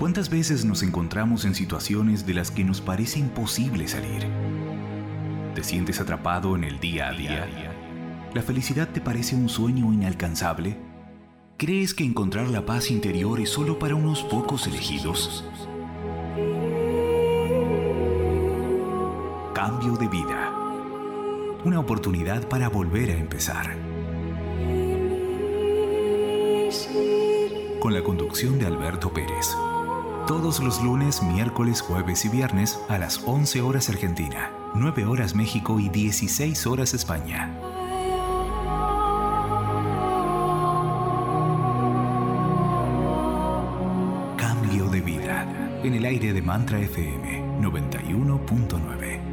¿Cuántas veces nos encontramos en situaciones de las que nos parece imposible salir? ¿Te sientes atrapado en el día a día? ¿La felicidad te parece un sueño inalcanzable? ¿Crees que encontrar la paz interior es solo para unos pocos elegidos? Cambio de vida. Una oportunidad para volver a empezar. Con la conducción de Alberto Pérez todos los lunes, miércoles, jueves y viernes a las 11 horas Argentina, 9 horas México y 16 horas España. Cambio de vida en el aire de Mantra FM 91.9.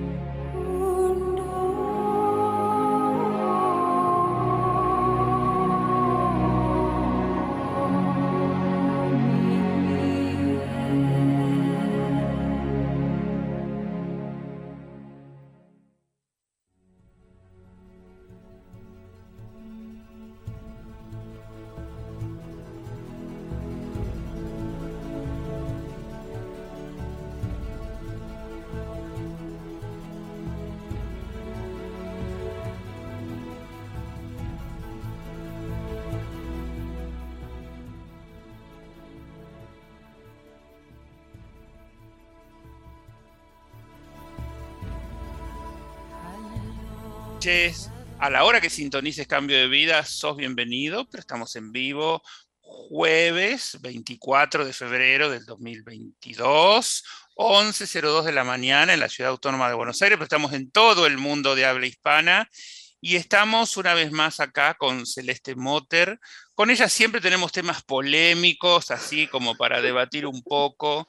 A la hora que sintonices Cambio de Vida, sos bienvenido, pero estamos en vivo jueves 24 de febrero del 2022, 11.02 de la mañana en la Ciudad Autónoma de Buenos Aires, pero estamos en todo el mundo de habla hispana y estamos una vez más acá con Celeste Motter. Con ella siempre tenemos temas polémicos, así como para debatir un poco.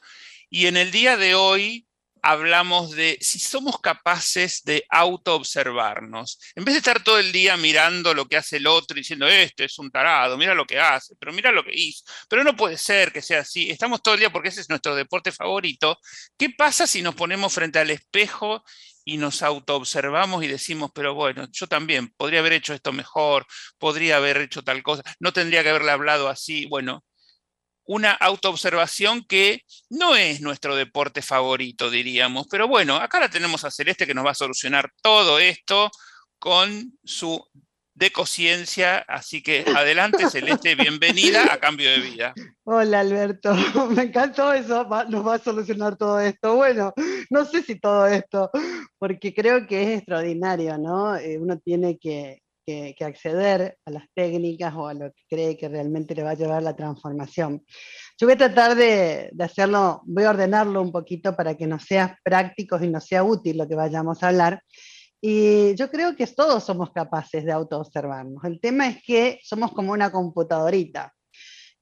Y en el día de hoy hablamos de si somos capaces de autoobservarnos. En vez de estar todo el día mirando lo que hace el otro y diciendo, este es un tarado, mira lo que hace, pero mira lo que hizo. Pero no puede ser que sea así. Estamos todo el día porque ese es nuestro deporte favorito. ¿Qué pasa si nos ponemos frente al espejo y nos autoobservamos y decimos, pero bueno, yo también podría haber hecho esto mejor, podría haber hecho tal cosa, no tendría que haberle hablado así. Bueno, una autoobservación que no es nuestro deporte favorito, diríamos. Pero bueno, acá la tenemos a Celeste que nos va a solucionar todo esto con su decociencia. Así que adelante, Celeste, bienvenida a Cambio de Vida. Hola, Alberto. Me encantó eso, nos va a solucionar todo esto. Bueno, no sé si todo esto, porque creo que es extraordinario, ¿no? Eh, uno tiene que, que, acceder a las técnicas o a lo que cree que realmente le va a llevar la transformación. Yo voy a tratar de, hacerlo, voy a ordenarlo un poquito para que nos sea práctico y nos sea útil lo que vayamos a hablar. Y yo creo que todos somos capaces de autoobservarnos. El tema es que somos como una computadorita.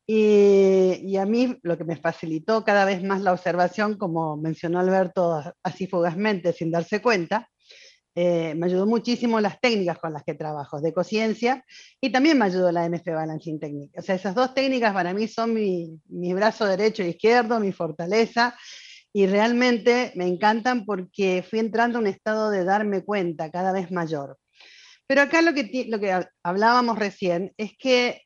Y, y, a mí lo que me facilitó cada vez más la observación, como mencionó Alberto así fugazmente, sin darse cuenta, eh, me ayudó muchísimo las técnicas con las que trabajo, de conciencia, y también me ayudó la MF Balancing Technique. O sea, esas dos técnicas para mí son mi, mi brazo derecho e izquierdo, mi fortaleza, y realmente me encantan porque fui entrando a un estado de darme cuenta cada vez mayor. Pero acá lo que, lo que hablábamos recién es que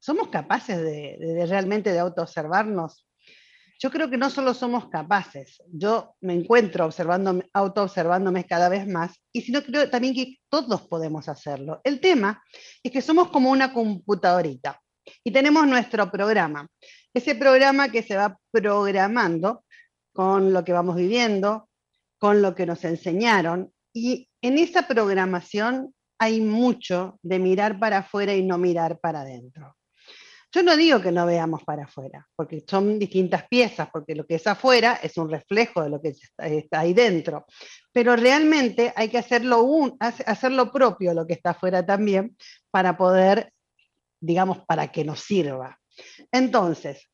somos capaces de, de realmente de autoobservarnos yo creo que no solo somos capaces, yo me encuentro observando, auto-observándome cada vez más, y sino creo también que todos podemos hacerlo. El tema es que somos como una computadorita y tenemos nuestro programa. Ese programa que se va programando con lo que vamos viviendo, con lo que nos enseñaron, y en esa programación hay mucho de mirar para afuera y no mirar para adentro. Yo no digo que no veamos para afuera, porque son distintas piezas, porque lo que es afuera es un reflejo de lo que está ahí dentro. Pero realmente hay que hacerlo, un, hacer lo propio, lo que está afuera también, para poder, digamos, para que nos sirva. Entonces,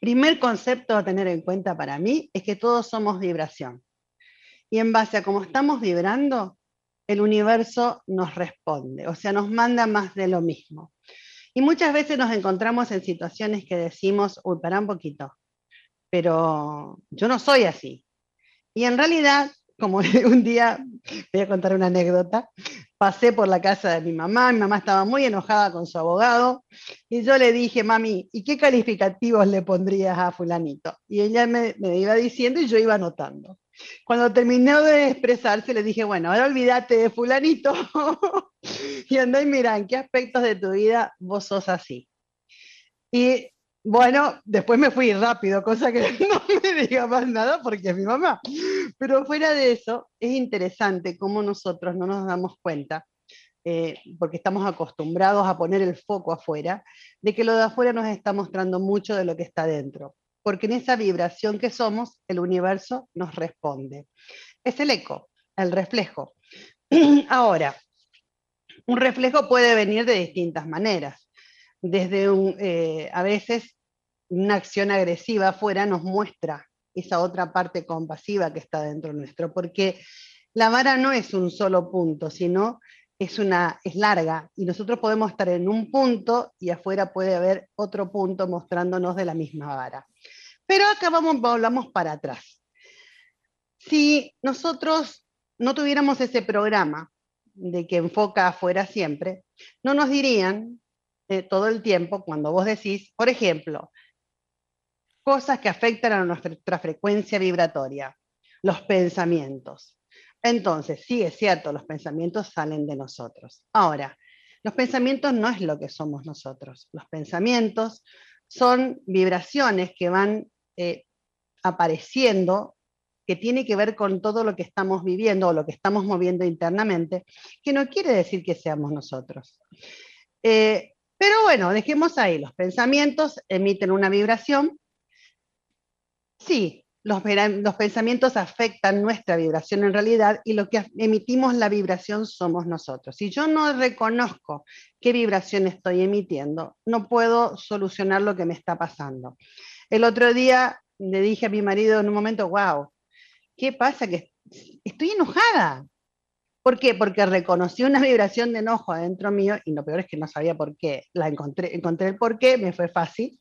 primer concepto a tener en cuenta para mí es que todos somos vibración. Y en base a cómo estamos vibrando, el universo nos responde, o sea, nos manda más de lo mismo. Y muchas veces nos encontramos en situaciones que decimos, uy, para un poquito, pero yo no soy así. Y en realidad como un día, voy a contar una anécdota, pasé por la casa de mi mamá, mi mamá estaba muy enojada con su abogado, y yo le dije, mami, ¿y qué calificativos le pondrías a fulanito? Y ella me, iba diciendo y yo iba anotando. Cuando terminó de expresarse, le dije, bueno, ahora olvídate de fulanito y andá y mira en qué aspectos de tu vida vos sos así. Y bueno, después me fui rápido, cosa que no me diga más nada porque es mi mamá. Pero fuera de eso, es interesante cómo nosotros no nos damos cuenta, eh, porque estamos acostumbrados a poner el foco afuera, de que lo de afuera nos está mostrando mucho de lo que está dentro. Porque en esa vibración que somos, el universo nos responde. Es el eco, el reflejo. Ahora, un reflejo puede venir de distintas maneras desde un, eh, a veces una acción agresiva afuera nos muestra esa otra parte compasiva que está dentro nuestro, porque la vara no es un solo punto, sino es, una, es larga y nosotros podemos estar en un punto y afuera puede haber otro punto mostrándonos de la misma vara. Pero acá vamos, volvamos para atrás. Si nosotros no tuviéramos ese programa de que enfoca afuera siempre, no nos dirían eh, todo el tiempo cuando vos decís, por ejemplo, cosas que afectan a nuestra frecuencia vibratoria, los pensamientos. Entonces, sí es cierto, los pensamientos salen de nosotros. Ahora, los pensamientos no es lo que somos nosotros. Los pensamientos son vibraciones que van eh, apareciendo, que tiene que ver con todo lo que estamos viviendo o lo que estamos moviendo internamente, que no quiere decir que seamos nosotros. Eh, pero bueno, dejemos ahí, los pensamientos emiten una vibración. Sí, los, pensamientos afectan nuestra vibración en realidad y lo que emitimos la vibración somos nosotros. Si yo no reconozco qué vibración estoy emitiendo, no puedo solucionar lo que me está pasando. El otro día le dije a mi marido en un momento, wow, ¿qué pasa? Que estoy enojada. ¿Por qué? Porque reconocí una vibración de enojo adentro mío y lo peor es que no sabía por qué. La encontré, encontré el por qué, me fue fácil,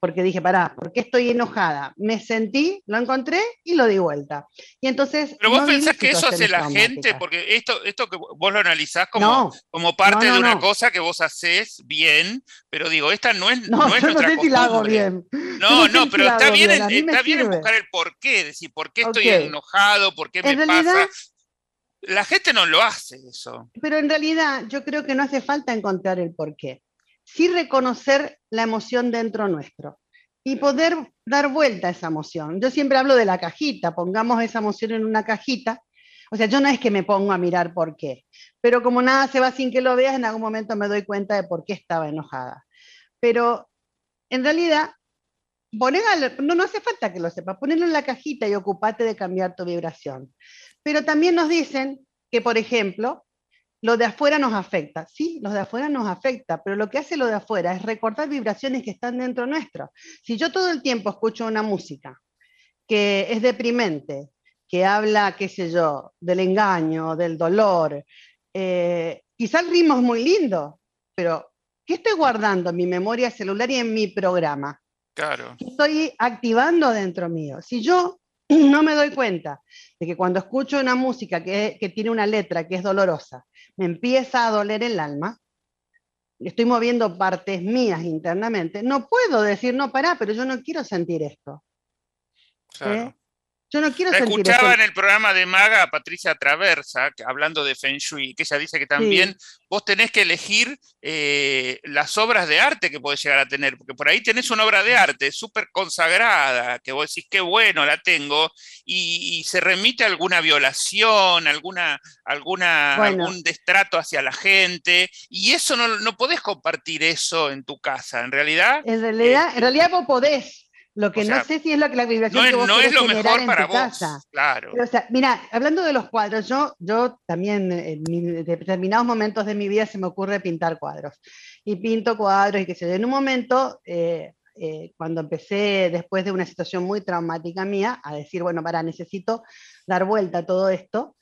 porque dije, pará, ¿por qué estoy enojada? Me sentí, lo encontré y lo di vuelta. Y entonces... Pero vos pensás que eso hace la gente, porque esto, esto que vos lo analizás como, como parte de una cosa que vos haces bien, pero digo, esta no es, no, es nuestra no sé si la hago bien. No, no, pero está bien, está bien buscar el por qué, decir, ¿por qué estoy enojado? ¿Por qué me pasa? La gente no lo hace eso. Pero en realidad yo creo que no hace falta encontrar el porqué. Sí reconocer la emoción dentro nuestro y poder dar vuelta a esa emoción. Yo siempre hablo de la cajita, pongamos esa emoción en una cajita. O sea, yo no es que me pongo a mirar por qué, pero como nada se va sin que lo veas, en algún momento me doy cuenta de por qué estaba enojada. Pero en realidad, no, no hace falta que lo sepas, ponerlo en la cajita y ocupate de cambiar tu vibración. Pero también nos dicen que, por ejemplo, lo de afuera nos afecta. Sí, lo de afuera nos afecta, pero lo que hace lo de afuera es recordar vibraciones que están dentro nuestro. Si yo todo el tiempo escucho una música que es deprimente, que habla, qué sé yo, del engaño, del dolor, eh, quizá el ritmo es muy lindo, pero ¿qué estoy guardando en mi memoria celular y en mi programa? Claro. Estoy activando dentro mío. Si yo no me doy cuenta de que cuando escucho una música que, tiene una letra que es dolorosa, me empieza a doler el alma, estoy moviendo partes mías internamente, no puedo decir, no, pará, pero yo no quiero sentir esto. Claro. Yo no quiero Escuchaba en el programa de Maga a Patricia Traversa, hablando de Feng Shui, que ella dice que también vos tenés que elegir eh, las obras de arte que podés llegar a tener, porque por ahí tenés una obra de arte súper consagrada, que vos decís, qué bueno, la tengo, y, se remite a alguna violación, alguna, alguna, algún destrato hacia la gente, y eso no, no podés compartir eso en tu casa, en realidad. En realidad, en realidad vos podés lo que no sé si es lo que la vibración no, que vos no es lo mejor para vos, casa. Claro. o sea, mira, hablando de los cuadros, yo, yo también en, determinados momentos de mi vida se me ocurre pintar cuadros. Y pinto cuadros y sé yo. En un momento, eh, eh, cuando empecé, después de una situación muy traumática mía, a decir, bueno, para, necesito dar vuelta a todo esto,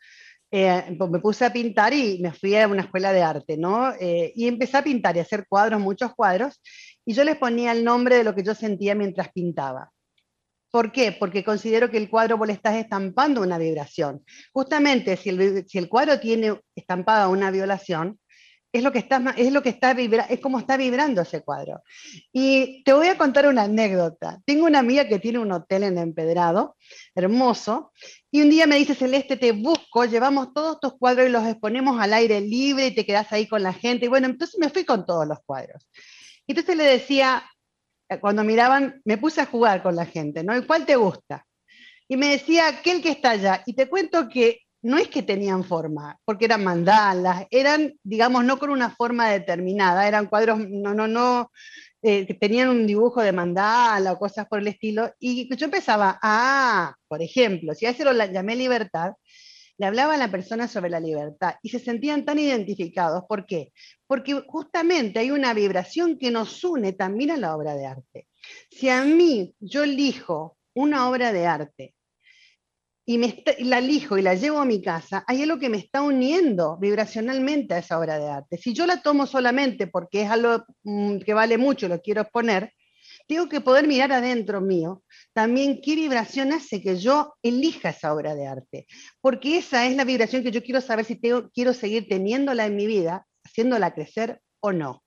eh, pues me puse a pintar y me fui a una escuela de arte, ¿no? y empecé a pintar y a hacer cuadros, muchos cuadros, y yo les ponía el nombre de lo que yo sentía mientras pintaba. ¿Por qué? Porque considero que el cuadro vos le estás estampando una vibración. Justamente si el, si el cuadro tiene estampada una violación, es lo que está, es lo que está es como está vibrando ese cuadro. Y te voy a contar una anécdota. Tengo una amiga que tiene un hotel en Empedrado, hermoso, y un día me dice, Celeste, te busco, llevamos todos tus cuadros y los exponemos al aire libre y te quedas ahí con la gente. Y bueno, entonces me fui con todos los cuadros. Entonces le decía, eh, cuando miraban, me puse a jugar con la gente, ¿no? ¿Y cuál te gusta? Y me decía, aquel que está allá. Y te cuento que no es que tenían forma, porque eran mandalas, eran, digamos, no con una forma determinada, eran cuadros, no, no, no, eh, tenían un dibujo de mandala o cosas por el estilo, y yo empezaba, ah, por ejemplo, si a ese lo llamé libertad, le hablaba a la persona sobre la libertad y se sentían tan identificados. ¿Por qué? Porque justamente hay una vibración que nos une también a la obra de arte. Si a mí yo elijo una obra de arte y, me la elijo y la llevo a mi casa, hay algo que me está uniendo vibracionalmente a esa obra de arte. Si yo la tomo solamente porque es algo mm, que vale mucho, lo quiero exponer, tengo que poder mirar adentro mío también qué vibración hace que yo elija esa obra de arte, porque esa es la vibración que yo quiero saber si quiero seguir teniéndola en mi vida, haciéndola crecer o no.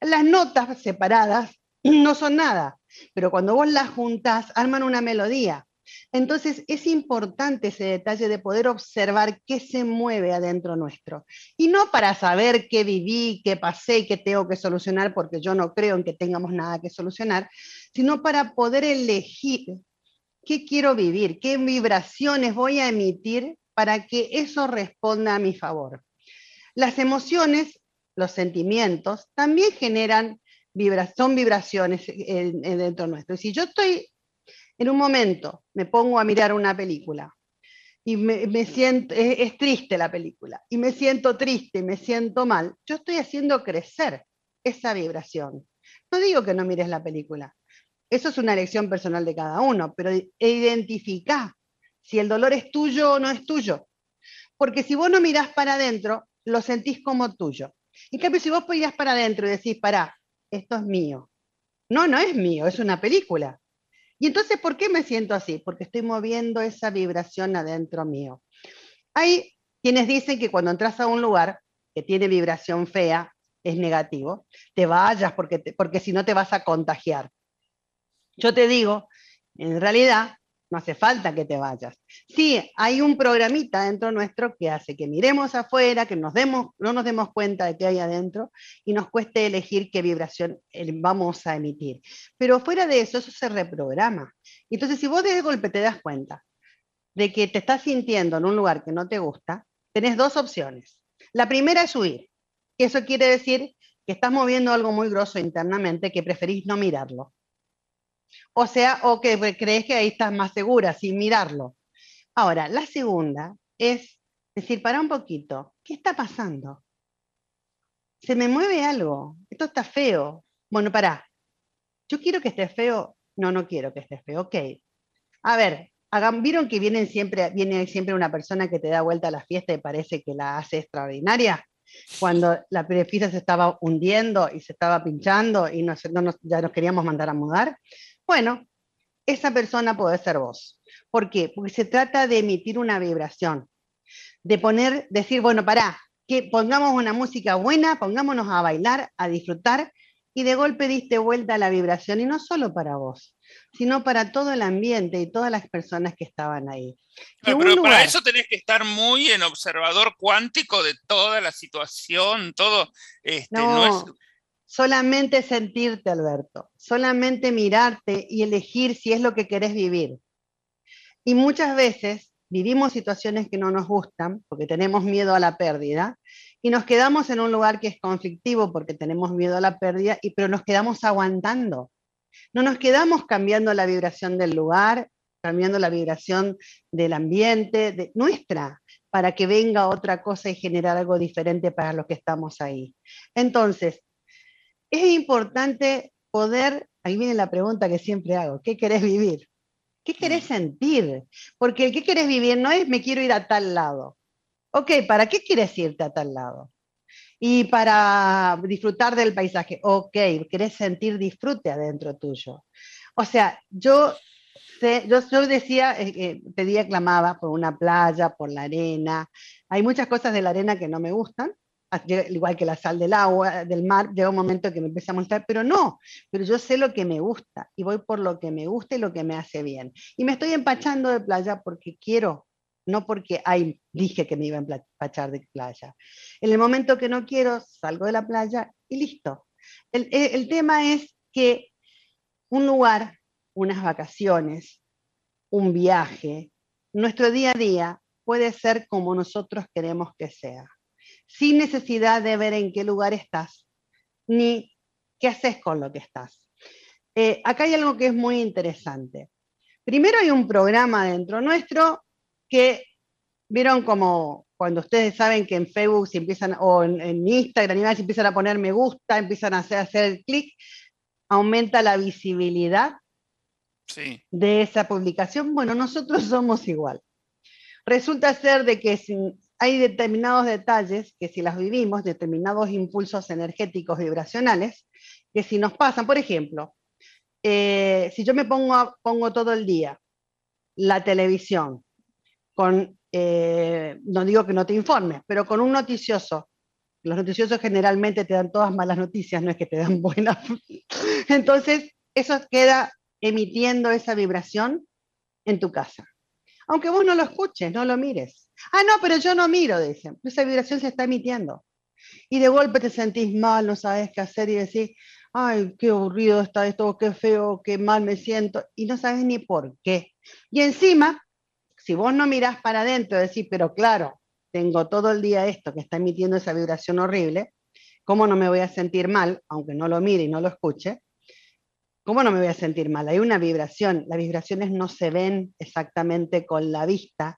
Las notas separadas no son nada, pero cuando vos las juntas arman una melodía. Entonces es importante ese detalle de poder observar qué se mueve adentro nuestro. Y no para saber qué viví, qué pasé, qué tengo que solucionar, porque yo no creo en que tengamos nada que solucionar, sino para poder elegir qué quiero vivir, qué vibraciones voy a emitir para que eso responda a mi favor. Las emociones, los sentimientos, también generan son vibraciones dentro nuestro. Si yo estoy en un momento me pongo a mirar una película y me, siento, es, triste la película, y me siento triste, me siento mal, yo estoy haciendo crecer esa vibración. No digo que no mires la película, eso es una elección personal de cada uno, pero identifica si el dolor es tuyo o no es tuyo. Porque si vos no mirás para adentro, lo sentís como tuyo. En cambio, si vos mirás para adentro y decís, pará, esto es mío. No, no es mío, es una película. Y entonces, ¿por qué me siento así? Porque estoy moviendo esa vibración adentro mío. Hay quienes dicen que cuando entras a un lugar que tiene vibración fea, es negativo, te vayas porque, porque si no te vas a contagiar. Yo te digo, en realidad, no hace falta que te vayas. Sí, hay un programita dentro nuestro que hace que miremos afuera, que no nos demos cuenta de qué hay adentro y nos cueste elegir qué vibración eh, vamos a emitir. Pero fuera de eso, eso se reprograma. Entonces, si vos de golpe te das cuenta de que te estás sintiendo en un lugar que no te gusta, tenés dos opciones. La primera es huir. Eso quiere decir que estás moviendo algo muy grosso internamente que preferís no mirarlo. O sea, o que crees que ahí estás más segura sin mirarlo. Ahora, la segunda es decir, para un poquito, ¿qué está pasando? Se me mueve algo, esto está feo. Bueno, para, yo quiero que esté feo, no, no quiero que esté feo, ok. A ver, ¿vieron que vienen siempre, viene siempre una persona que te da vuelta a la fiesta y parece que la hace extraordinaria? Cuando la fiesta se estaba hundiendo y se estaba pinchando y no, ya nos queríamos mandar a mudar. Bueno, esa persona puede ser vos. ¿Por qué? Porque se trata de emitir una vibración, de poner, decir, bueno, pará, que pongamos una música buena, pongámonos a bailar, a disfrutar, y de golpe diste vuelta a la vibración, y no solo para vos, sino para todo el ambiente y todas las personas que estaban ahí. pero para eso tenés que estar muy en observador cuántico de toda la situación, todo. Este, no, solamente sentirte, Alberto, solamente mirarte y elegir si es lo que querés vivir. Y muchas veces vivimos situaciones que no nos gustan porque tenemos miedo a la pérdida y nos quedamos en un lugar que es conflictivo porque tenemos miedo a la pérdida, y, pero nos quedamos aguantando. No nos quedamos cambiando la vibración del lugar, cambiando la vibración del ambiente, de nuestra, para que venga otra cosa y generar algo diferente para los que estamos ahí. Entonces, es importante poder, ahí viene la pregunta que siempre hago, ¿qué querés vivir? ¿Qué querés mm. sentir? Porque el que querés vivir no es me quiero ir a tal lado. Ok, ¿para qué quieres irte a tal lado? Y para disfrutar del paisaje. Ok, querés sentir disfrute adentro tuyo. O sea, yo yo, decía, eh, pedía, clamaba por una playa, por la arena. Hay muchas cosas de la arena que no me gustan, igual que la sal del agua, del mar, llega un momento que me empieza a molestar, pero no, pero yo sé lo que me gusta y voy por lo que me gusta y lo que me hace bien. Y me estoy empachando de playa porque quiero, no porque ay, dije que me iba a empachar de playa. En el momento que no quiero, salgo de la playa y listo. El, el tema es que un lugar, unas vacaciones, un viaje, nuestro día a día puede ser como nosotros queremos que sea sin necesidad de ver en qué lugar estás, ni qué haces con lo que estás. Eh, acá hay algo que es muy interesante. Primero hay un programa dentro nuestro que vieron como cuando ustedes saben que en Facebook se empiezan, o en, Instagram, se empiezan a poner me gusta, empiezan a hacer, hacer clic, aumenta la visibilidad de esa publicación. Bueno, nosotros somos igual. Resulta ser de que hay determinados detalles que si las vivimos, determinados impulsos energéticos vibracionales, que si nos pasan, por ejemplo, eh, si yo me pongo, pongo todo el día la televisión eh, no digo que no te informes, pero con un noticioso, los noticiosos generalmente te dan todas malas noticias, no es que te dan buenas. Entonces, eso queda emitiendo esa vibración en tu casa. Aunque vos no lo escuches, no lo mires. Ah, no, pero yo no miro, dicen. Esa vibración se está emitiendo. Y de golpe te sentís mal, no sabes qué hacer y decís, ay, qué aburrido está esto, qué feo, qué mal me siento, y no sabes ni por qué. Y encima, si vos no mirás para adentro, decís, pero claro, tengo todo el día esto que está emitiendo esa vibración horrible, ¿cómo no me voy a sentir mal, aunque no lo mire y no lo escuche? ¿Cómo no me voy a sentir mal? Hay una vibración, las vibraciones no se ven exactamente con la vista,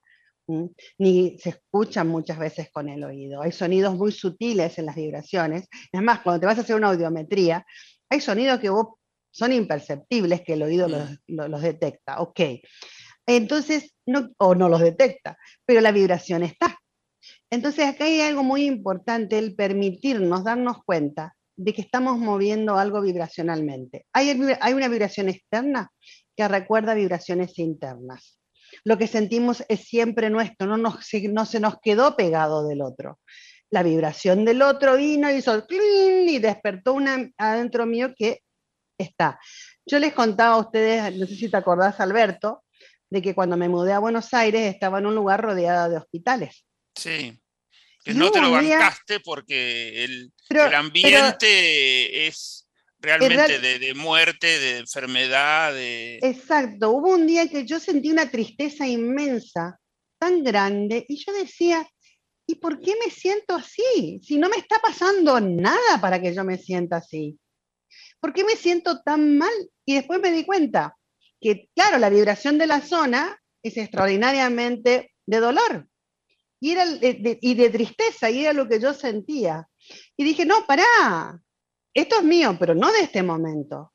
ni se escuchan muchas veces con el oído. Hay sonidos muy sutiles en las vibraciones. Es más, cuando te vas a hacer una audiometría, hay sonidos que son imperceptibles que el oído los, mm. detecta. Ok. Entonces, no, o no los detecta, pero la vibración está. Entonces, acá hay algo muy importante, el permitirnos darnos cuenta de que estamos moviendo algo vibracionalmente. Hay, hay una vibración externa que recuerda vibraciones internas lo que sentimos es siempre nuestro, no, no se nos quedó pegado del otro. La vibración del otro vino, hizo clean y despertó una adentro mío que está. Yo les contaba a ustedes, no sé si te acordás, Alberto, de que cuando me mudé a Buenos Aires estaba en un lugar rodeado de hospitales. Sí, que no te lo bancaste porque el, ambiente es realmente de, muerte, de enfermedad. De... Exacto, hubo un día que yo sentí una tristeza inmensa, tan grande, y yo decía, ¿y por qué me siento así? Si no me está pasando nada para que yo me sienta así. ¿Por qué me siento tan mal? Y después me di cuenta que, claro, la vibración de la zona es extraordinariamente de dolor y, era y de tristeza, y era lo que yo sentía. Y dije, no, pará, esto es mío, pero no de este momento.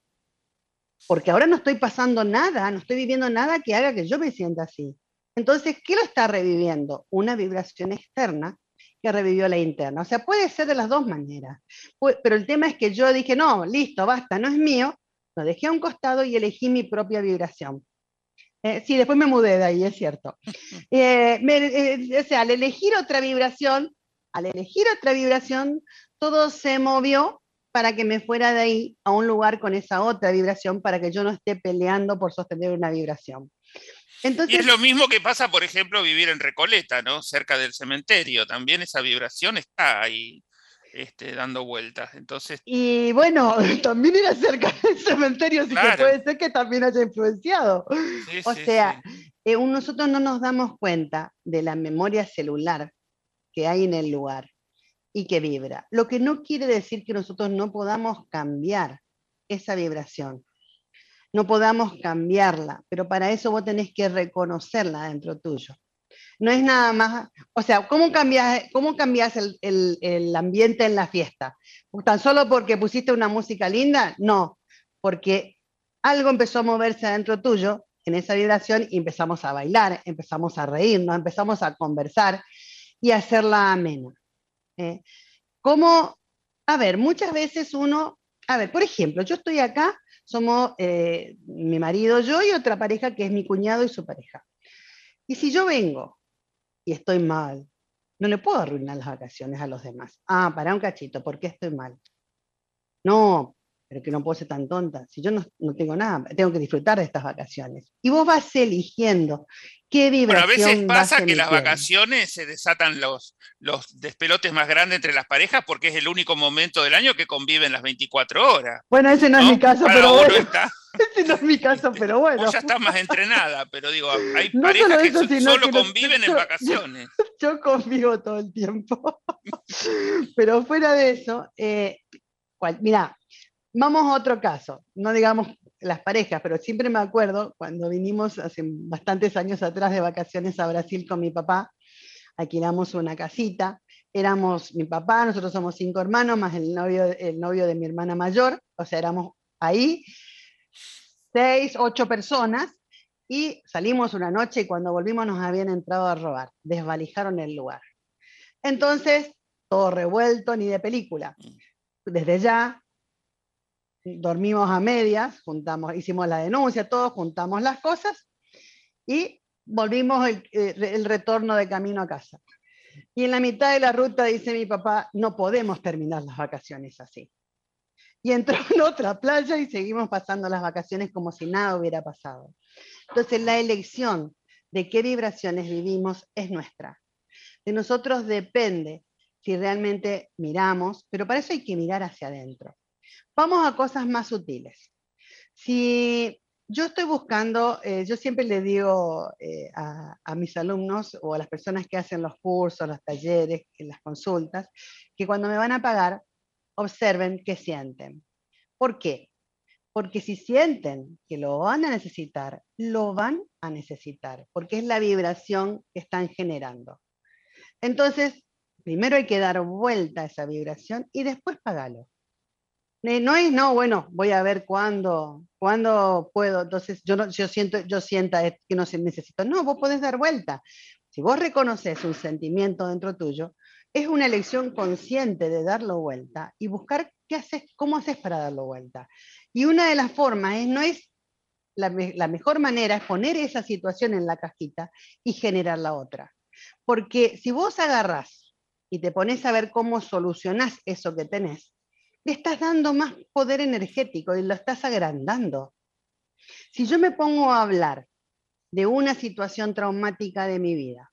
Porque ahora no estoy pasando nada, no estoy viviendo nada que haga que yo me sienta así. Entonces, ¿qué lo está reviviendo? Una vibración externa que revivió la interna. O sea, puede ser de las dos maneras. Pero el tema es que yo dije, no, listo, basta, no es mío, lo dejé a un costado y elegí mi propia vibración. Eh, sí, después me mudé de ahí, es cierto. Eh, eh, o sea, al elegir otra vibración, al elegir otra vibración, todo se movió para que me fuera de ahí a un lugar con esa otra vibración para que yo no esté peleando por sostener una vibración. Entonces, y es lo mismo que pasa, por ejemplo, vivir en Recoleta, ¿no? Cerca del cementerio. También esa vibración está ahí este, dando vueltas. Entonces... Y bueno, también era cerca del cementerio, así que puede ser que también haya influenciado. o sea, eh, nosotros no nos damos cuenta de la memoria celular que hay en el lugar y que vibra. Lo que no quiere decir que nosotros no podamos cambiar esa vibración, no podamos cambiarla, pero para eso vos tenés que reconocerla dentro tuyo. No es nada más, o sea, ¿cómo cambias, cómo el, el ambiente en la fiesta? ¿Tan solo porque pusiste una música linda? No, porque algo empezó a moverse dentro tuyo en esa vibración y empezamos a bailar, empezamos a reírnos, empezamos a conversar y a hacerla amena. ¿eh? como, a ver, muchas veces uno a ver, por ejemplo, yo estoy acá, somos eh, mi marido, yo y otra pareja que es mi cuñado y su pareja. Y si yo vengo y estoy mal, no le puedo arruinar las vacaciones a los demás. Ah, para un cachito, ¿por qué estoy mal? No, pero que no puedo ser tan tonta. Si yo no, tengo nada, tengo que disfrutar de estas vacaciones. Y vos vas eligiendo qué vibración. Pero a veces pasa que las vacaciones se desatan los, los despelotes más grandes entre las parejas porque es el único momento del año que conviven las 24 horas. Bueno, ese no, es mi caso, pero bueno. Ese no es mi caso, pero bueno. Vos ya estás más entrenada, pero digo, hay parejas que solo conviven en vacaciones. Yo, convivo todo el tiempo. pero fuera de eso, eh, mira, Vamos a otro caso, no digamos las parejas, pero siempre me acuerdo cuando vinimos hace bastantes años atrás de vacaciones a Brasil con mi papá, alquilamos una casita, éramos mi papá, nosotros somos cinco hermanos, más el novio, el novio de mi hermana mayor, o sea, éramos ahí seis, ocho personas, y salimos una noche y cuando volvimos nos habían entrado a robar, desvalijaron el lugar. Entonces, todo revuelto, ni de película. Desde ya dormimos a medias, juntamos, hicimos la denuncia, todos juntamos las cosas y volvimos el, el, retorno de camino a casa. Y en la mitad de la ruta dice mi papá, no podemos terminar las vacaciones así. Y entró en otra playa y seguimos pasando las vacaciones como si nada hubiera pasado. Entonces la elección de qué vibraciones vivimos es nuestra. De nosotros depende si realmente miramos, pero para eso hay que mirar hacia adentro. Vamos a cosas más sutiles. Si yo estoy buscando, eh, yo siempre le digo eh, a, mis alumnos o a las personas que hacen los cursos, los talleres, las consultas, que cuando me van a pagar, observen qué sienten. ¿Por qué? Porque si sienten que lo van a necesitar, lo van a necesitar, porque es la vibración que están generando. Entonces, primero hay que dar vuelta a esa vibración y después pagarlo. Eh, no es, no, bueno, voy a ver cuándo, cuándo puedo. Entonces, yo, no, yo, siento, yo sienta que no se necesito. No, vos podés dar vuelta. Si vos reconoces un sentimiento dentro tuyo, es una elección consciente de darlo vuelta y buscar qué haces, cómo haces para darlo vuelta. Y una de las formas es, no es la, la mejor manera es poner esa situación en la cajita y generar la otra. Porque si vos agarrás y te pones a ver cómo solucionás eso que tenés, le estás dando más poder energético y lo estás agrandando. Si yo me pongo a hablar de una situación traumática de mi vida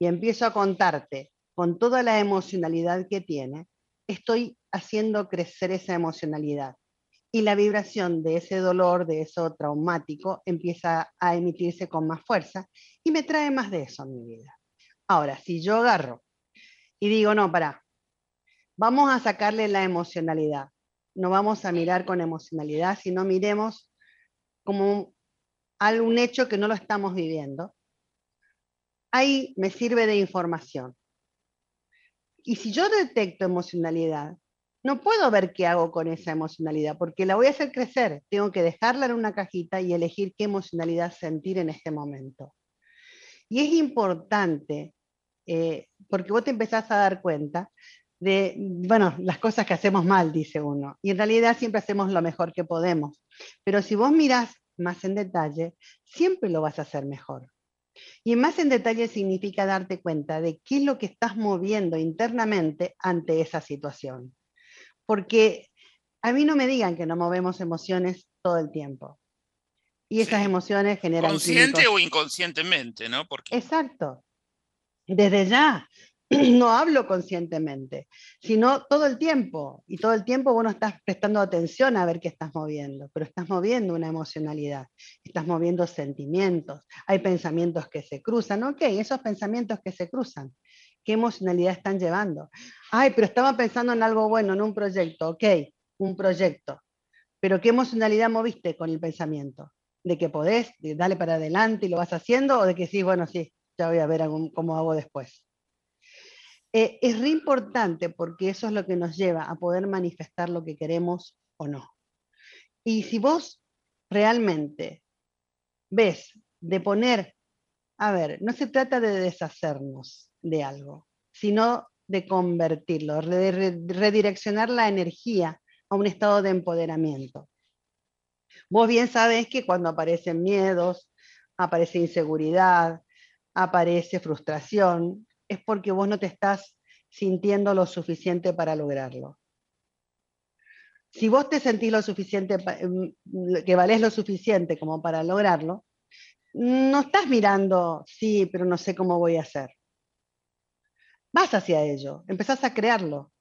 y empiezo a contarte con toda la emocionalidad que tiene, estoy haciendo crecer esa emocionalidad. Y la vibración de ese dolor, de eso traumático, empieza a emitirse con más fuerza y me trae más de eso a mi vida. Ahora, si yo agarro y digo, no, para, vamos a sacarle la emocionalidad. No vamos a mirar con emocionalidad, sino miremos como algún hecho que no lo estamos viviendo. Ahí me sirve de información. Y si yo detecto emocionalidad, no puedo ver qué hago con esa emocionalidad, porque la voy a hacer crecer. Tengo que dejarla en una cajita y elegir qué emocionalidad sentir en este momento. Y es importante, eh, porque vos te empezás a dar cuenta de, bueno, las cosas que hacemos mal, dice uno. Y en realidad siempre hacemos lo mejor que podemos. Pero si vos mirás más en detalle, siempre lo vas a hacer mejor. Y más en detalle significa darte cuenta de qué es lo que estás moviendo internamente ante esa situación. Porque a mí no me digan que no movemos emociones todo el tiempo. Y esas emociones generan... Consciente o inconscientemente, ¿no? Porque... Exacto. Desde ya, no hablo conscientemente, sino todo el tiempo. Y todo el tiempo vos no estás prestando atención a ver qué estás moviendo, pero estás moviendo una emocionalidad, estás moviendo sentimientos, hay pensamientos que se cruzan, ok, esos pensamientos que se cruzan, ¿qué emocionalidad están llevando? Ay, pero estaba pensando en algo bueno, en un proyecto, ok, un proyecto, pero ¿qué emocionalidad moviste con el pensamiento? ¿De que podés, de darle para adelante y lo vas haciendo o de que sí, bueno, sí, ya voy a ver cómo hago después? Eh, es re importante porque eso es lo que nos lleva a poder manifestar lo que queremos o no. Y si vos realmente ves de poner, a ver, no se trata de deshacernos de algo, sino de convertirlo, de redireccionar la energía a un estado de empoderamiento. Vos bien sabés que cuando aparecen miedos, aparece inseguridad, aparece frustración, es porque vos no te estás sintiendo lo suficiente para lograrlo. Si vos te sentís lo suficiente, mm, que valés lo suficiente como para lograrlo, no estás mirando, sí, pero no sé cómo voy a hacer. Vas hacia ello, empezás a crearlo.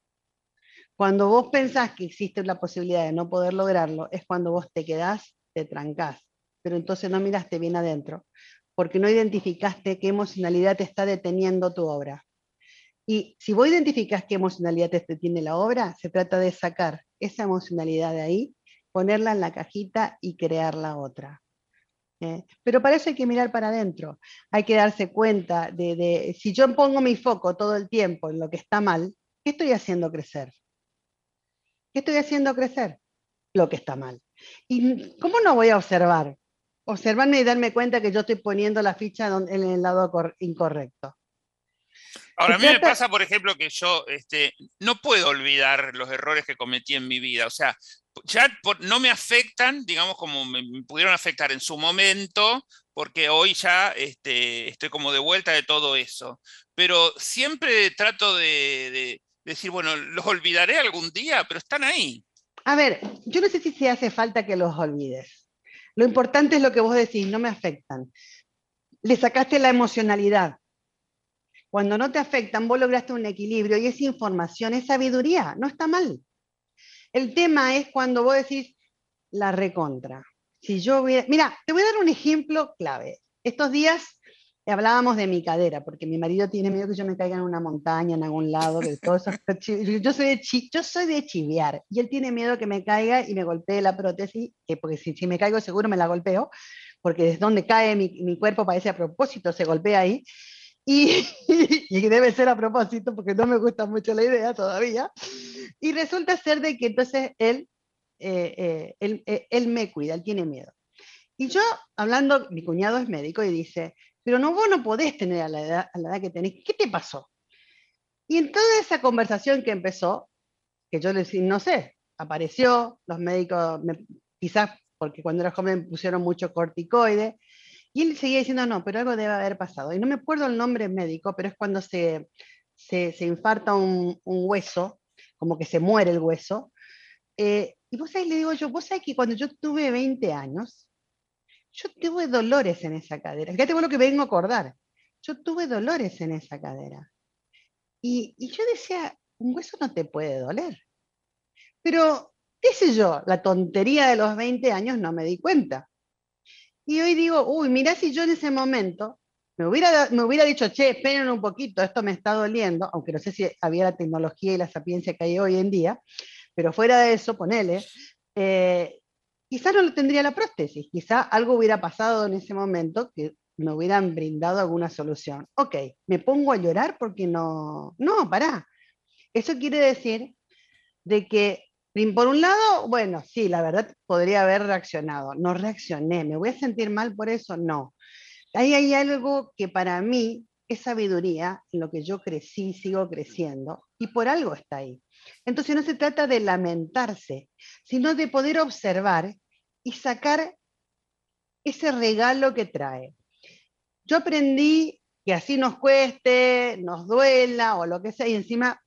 Cuando vos pensás que existe la posibilidad de no poder lograrlo, es cuando vos te quedás, te trancás, pero entonces no miraste bien adentro, porque no identificaste qué emocionalidad te está deteniendo tu obra. Y si vos identificás qué emocionalidad te detiene la obra, se trata de sacar esa emocionalidad de ahí, ponerla en la cajita y crear la otra. ¿eh? Pero para eso hay que mirar para adentro, hay que darse cuenta de, de, si yo pongo mi foco todo el tiempo en lo que está mal, ¿qué estoy haciendo crecer? ¿Qué estoy haciendo crecer? Lo que está mal. ¿Y cómo no voy a observar? Observarme y darme cuenta que yo estoy poniendo la ficha en el lado incorrecto. Ahora, a mí me pasa, por ejemplo, que yo este, no puedo olvidar los errores que cometí en mi vida. O sea, ya no me afectan, digamos, como me pudieron afectar en su momento, porque hoy ya este, estoy como de vuelta de todo eso. Pero siempre trato de, decir, bueno, los olvidaré algún día, pero están ahí. A ver, yo no sé si se hace falta que los olvides. Lo importante es lo que vos decís, no me afectan. Le sacaste la emocionalidad. Cuando no te afectan, vos lograste un equilibrio y esa información, es sabiduría, no está mal. El tema es cuando vos decís la recontra. Si yo mira, te voy a dar un ejemplo clave. Estos días hablábamos de mi cadera, porque mi marido tiene miedo que yo me caiga en una montaña, en algún lado, de todo eso. yo, soy de yo soy de chiviar, y él tiene miedo que me caiga y me golpee la prótesis, que porque si, si, me caigo seguro me la golpeo, porque es donde cae mi, mi cuerpo, parece a propósito, se golpea ahí. Y, y, debe ser a propósito, porque no me gusta mucho la idea todavía. Y resulta ser de que entonces él, eh, eh, él, eh, él me cuida, él tiene miedo. Y yo, hablando, mi cuñado es médico y dice, pero no, vos no podés tener a la edad, que tenés, ¿qué te pasó? Y en toda esa conversación que empezó, que yo le decía, no sé, apareció, los médicos, quizás porque cuando era joven me pusieron mucho corticoide, y él seguía diciendo, no, pero algo debe haber pasado. Y no me acuerdo el nombre médico, pero es cuando se, se, se infarta un, hueso, como que se muere el hueso. Eh, y vos ahí le digo yo, vos sabés que cuando yo tuve 20 años, yo tuve dolores en esa cadera. Fíjate vos lo que vengo a acordar. Yo tuve dolores en esa cadera. Y, y yo decía, un hueso no te puede doler. Pero, qué sé yo, la tontería de los 20 años no me di cuenta. Y hoy digo, uy, mirá si yo en ese momento me hubiera, me dicho, che, esperen un poquito, esto me está doliendo, aunque no sé si había la tecnología y la sapiencia que hay hoy en día, pero fuera de eso, ponele, eh, quizás no tendría la prótesis, quizá algo hubiera pasado en ese momento que me hubieran brindado alguna solución. Ok, me pongo a llorar porque no, no, pará. Eso quiere decir de que por un lado, bueno, sí, la verdad podría haber reaccionado. No reaccioné. ¿Me voy a sentir mal por eso? No. Ahí hay algo que para mí es sabiduría, en lo que yo crecí, sigo creciendo, y por algo está ahí. Entonces no se trata de lamentarse, sino de poder observar y sacar ese regalo que trae. Yo aprendí que así nos cueste, nos duela o lo que sea, y encima,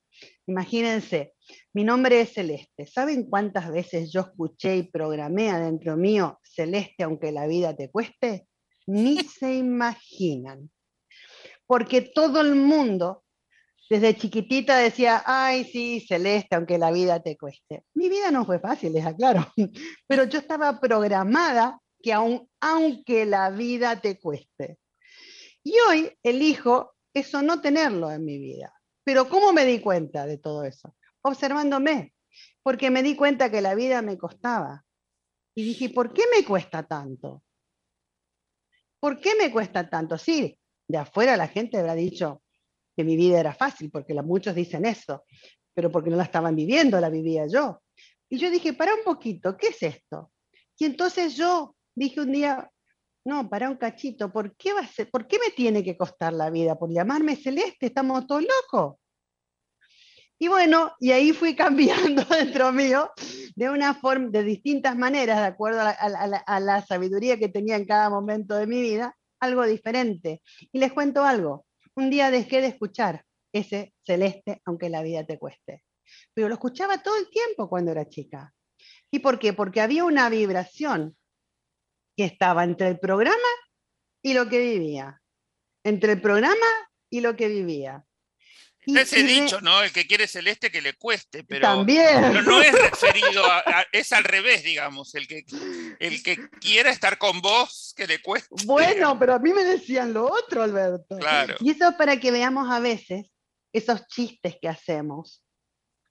imagínense, mi nombre es Celeste. ¿Saben cuántas veces yo escuché y programé adentro mío Celeste aunque la vida te cueste? Ni se imaginan. Porque todo el mundo desde chiquitita decía, ay, sí, Celeste, aunque la vida te cueste. Mi vida no fue fácil, les aclaro, pero yo estaba programada que aun, aunque la vida te cueste. Y hoy elijo eso no tenerlo en mi vida. Pero ¿cómo me di cuenta de todo eso? observándome, porque me di cuenta que la vida me costaba. Y dije, ¿por qué me cuesta tanto? ¿Por qué me cuesta tanto? Sí, de afuera la gente habrá dicho que mi vida era fácil, porque muchos dicen eso, pero porque no la estaban viviendo, la vivía yo. Y yo dije, para un poquito, ¿qué es esto? Y entonces yo dije un día, no, para un cachito, ¿por qué, va a ser, ¿por qué me tiene que costar la vida? ¿Por llamarme celeste? ¿Estamos todos locos? Y bueno, y ahí fui cambiando dentro mío de una forma, de distintas maneras, de acuerdo a la, sabiduría que tenía en cada momento de mi vida, algo diferente. Y les cuento algo. Un día dejé de escuchar ese celeste, aunque la vida te cueste. Pero lo escuchaba todo el tiempo cuando era chica. ¿Y por qué? Porque había una vibración que estaba entre el programa y lo que vivía. Entre el programa y lo que vivía. Ese dicho, ¿no? El que quiere celeste que le cueste, pero, También. no es referido a, es al revés, digamos, el que, el que quiera estar con vos, que le cueste. Bueno, pero a mí me decían lo otro, Alberto. Claro. Y eso para que veamos a veces esos chistes que hacemos,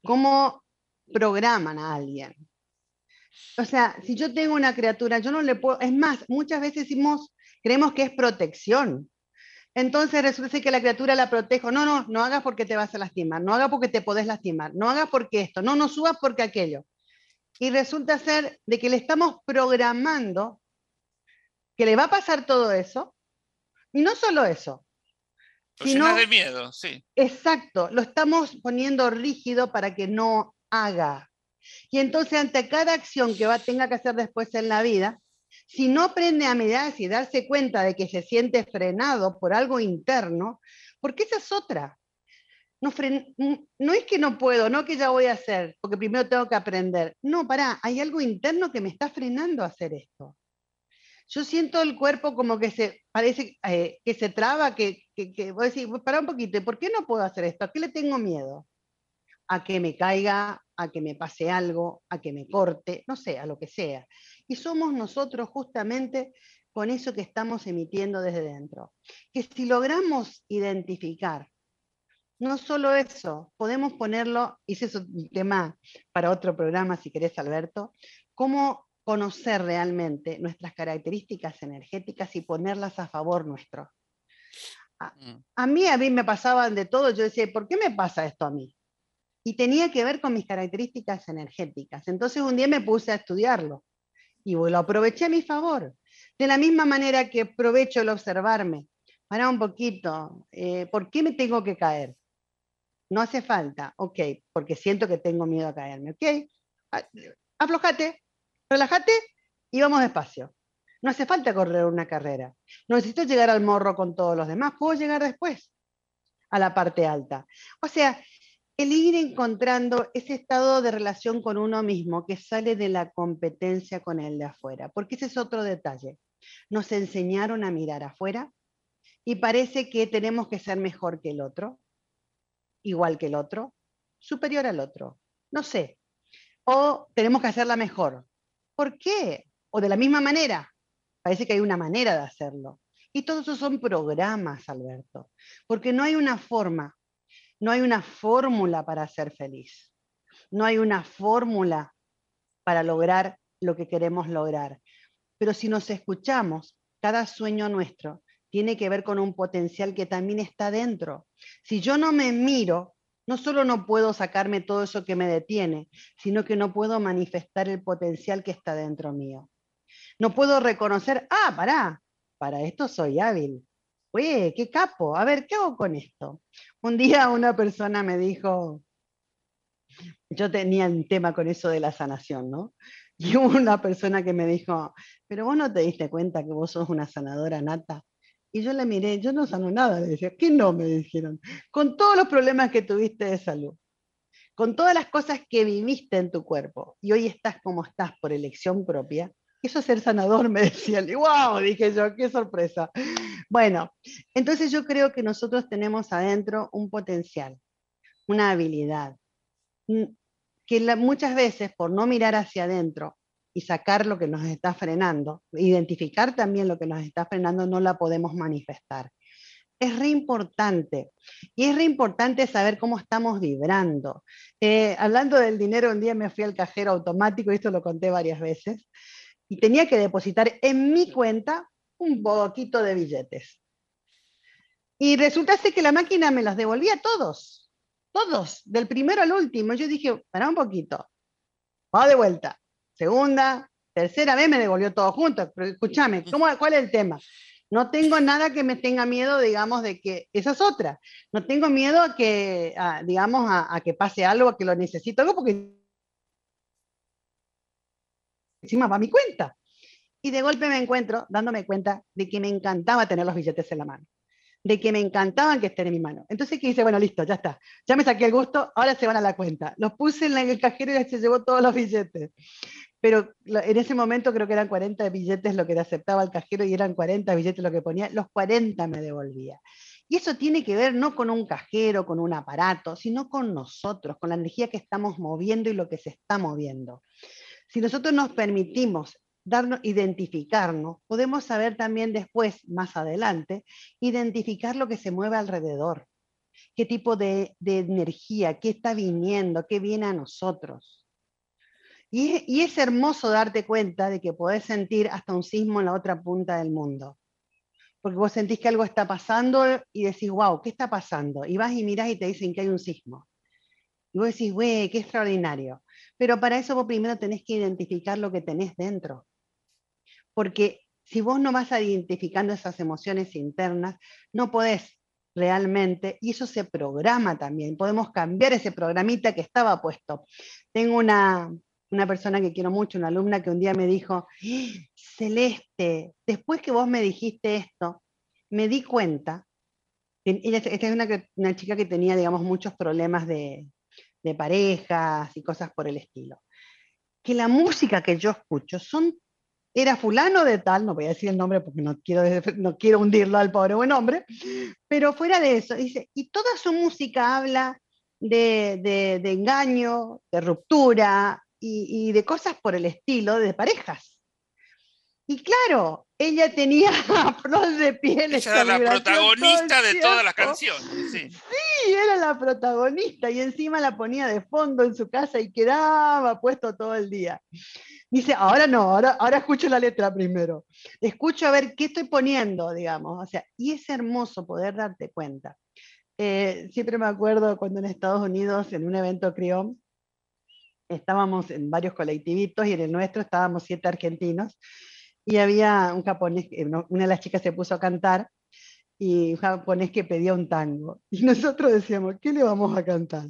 cómo programan a alguien. O sea, si yo tengo una criatura, yo no le puedo, es más, muchas veces decimos, creemos que es protección. Entonces resulta que la criatura la protejo. No, no, no hagas porque te vas a lastimar, no hagas porque te podés lastimar, no hagas porque esto, no, no subas porque aquello. Y resulta ser de que le estamos programando que le va a pasar todo eso. Y no solo eso. Sino, de miedo, sí. Exacto, lo estamos poniendo rígido para que no haga. Y entonces ante cada acción que va, tenga que hacer después en la vida, si no aprende a mirarse y darse cuenta de que se siente frenado por algo interno, porque esa es otra. No, es que no puedo, no que ya voy a hacer, porque primero tengo que aprender. No, pará, hay algo interno que me está frenando a hacer esto. Yo siento el cuerpo como que se parece eh, que se traba, que, que, que voy a decir, pará un poquito, ¿por qué no puedo hacer esto? ¿A qué le tengo miedo? A que me caiga, a que me pase algo, a que me corte, no sé, a lo que sea. Y somos nosotros justamente con eso que estamos emitiendo desde dentro. Que si logramos identificar, no solo eso, podemos ponerlo, y ese es un tema para otro programa si querés, Alberto, cómo conocer realmente nuestras características energéticas y ponerlas a favor nuestro. A, mm. a, mí, a mí me pasaban de todo, yo decía, ¿por qué me pasa esto a mí? Y tenía que ver con mis características energéticas. Entonces un día me puse a estudiarlo y lo aproveché a mi favor. De la misma manera que aprovecho el observarme. Para un poquito, eh, ¿por qué me tengo que caer? No hace falta, ok, porque siento que tengo miedo a caerme, ok. Aflojate, relájate y vamos despacio. No hace falta correr una carrera. No necesito llegar al morro con todos los demás, puedo llegar después a la parte alta. O sea, el ir encontrando ese estado de relación con uno mismo que sale de la competencia con el de afuera, porque ese es otro detalle. Nos enseñaron a mirar afuera y parece que tenemos que ser mejor que el otro, igual que el otro, superior al otro, no sé, o tenemos que hacerla mejor. ¿Por qué? O de la misma manera. Parece que hay una manera de hacerlo. Y todos esos son programas, Alberto, porque no hay una forma no hay una fórmula para ser feliz. No hay una fórmula para lograr lo que queremos lograr. Pero si nos escuchamos, cada sueño nuestro tiene que ver con un potencial que también está dentro. Si yo no me miro, no solo no puedo sacarme todo eso que me detiene, sino que no puedo manifestar el potencial que está dentro mío. No puedo reconocer, ah, pará, para esto soy hábil. Oye, qué capo, a ver, ¿qué hago con esto? Un día una persona me dijo, yo tenía un tema con eso de la sanación, ¿no? Y una persona que me dijo, pero vos no te diste cuenta que vos sos una sanadora nata. Y yo le miré, yo no sano nada, le decía, ¿qué no? Me dijeron, con todos los problemas que tuviste de salud, con todas las cosas que viviste en tu cuerpo, y hoy estás como estás por elección propia, eso es ser sanador, me decían. Y wow, dije yo, qué sorpresa. Bueno, entonces yo creo que nosotros tenemos adentro un potencial, una habilidad, mm, que muchas veces por no mirar hacia adentro y sacar lo que nos está frenando, identificar también lo que nos está frenando, no la podemos manifestar. Es re importante. Y es re importante saber cómo estamos vibrando. Eh, hablando del dinero, un día me fui al cajero automático, y esto lo conté varias veces, y tenía que depositar en mi cuenta un poquito de billetes. Y resultase que la máquina me los devolvía todos, todos, del primero al último. Yo dije, para un poquito, va de vuelta. Segunda, tercera vez me devolvió todo junto. Pero escúchame, ¿cuál es el tema? No tengo nada que me tenga miedo, digamos, de que esa es otra. No tengo miedo a que, digamos, a, que pase algo, a que lo necesito, algo porque encima va mi cuenta. Y de golpe me encuentro dándome cuenta de que me encantaba tener los billetes en la mano, de que me encantaban que estén en mi mano. Entonces, que dice, bueno, listo, ya está, ya me saqué el gusto, ahora se van a la cuenta. Los puse en el cajero y se llevó todos los billetes pero en ese momento creo que eran 40 billetes lo que aceptaba el cajero y eran 40 billetes lo que ponía, los 40 me devolvía. Y eso tiene que ver no con un cajero, con un aparato, sino con nosotros, con la energía que estamos moviendo y lo que se está moviendo. Si nosotros nos permitimos darnos, identificarnos, podemos saber también después, más adelante, identificar lo que se mueve alrededor, qué tipo de, energía, qué está viniendo, qué viene a nosotros. Y, es hermoso darte cuenta de que podés sentir hasta un sismo en la otra punta del mundo. Porque vos sentís que algo está pasando y decís, wow, ¿qué está pasando? Y vas y mirás y te dicen que hay un sismo. Y vos decís, güey, qué extraordinario. Pero para eso vos primero tenés que identificar lo que tenés dentro. Porque si vos no vas identificando esas emociones internas, no podés realmente, y eso se programa también, podemos cambiar ese programita que estaba puesto. Tengo una, una persona que quiero mucho, una alumna que un día me dijo, Celeste, después que vos me dijiste esto, me di cuenta, esta es una, chica que tenía, digamos, muchos problemas de, parejas y cosas por el estilo, que la música que yo escucho son, era fulano de tal, no voy a decir el nombre porque no quiero, no quiero hundirlo al pobre buen hombre, pero fuera de eso, dice, y toda su música habla de, de engaño, de ruptura, y, de cosas por el estilo de parejas. Y claro, ella tenía flor de piel. Ella era la protagonista de todas las canciones. Sí. sí. era la protagonista y encima la ponía de fondo en su casa y quedaba puesto todo el día. Dice, ahora no, ahora, ahora escucho la letra primero. Escucho a ver qué estoy poniendo, digamos. O sea, y es hermoso poder darte cuenta. Eh, siempre me acuerdo cuando en Estados Unidos, en un evento Crión, estábamos en varios colectivitos y en el nuestro estábamos siete argentinos y había un japonés, una de las chicas se puso a cantar y un japonés que pedía un tango. Y nosotros decíamos, ¿qué le vamos a cantar?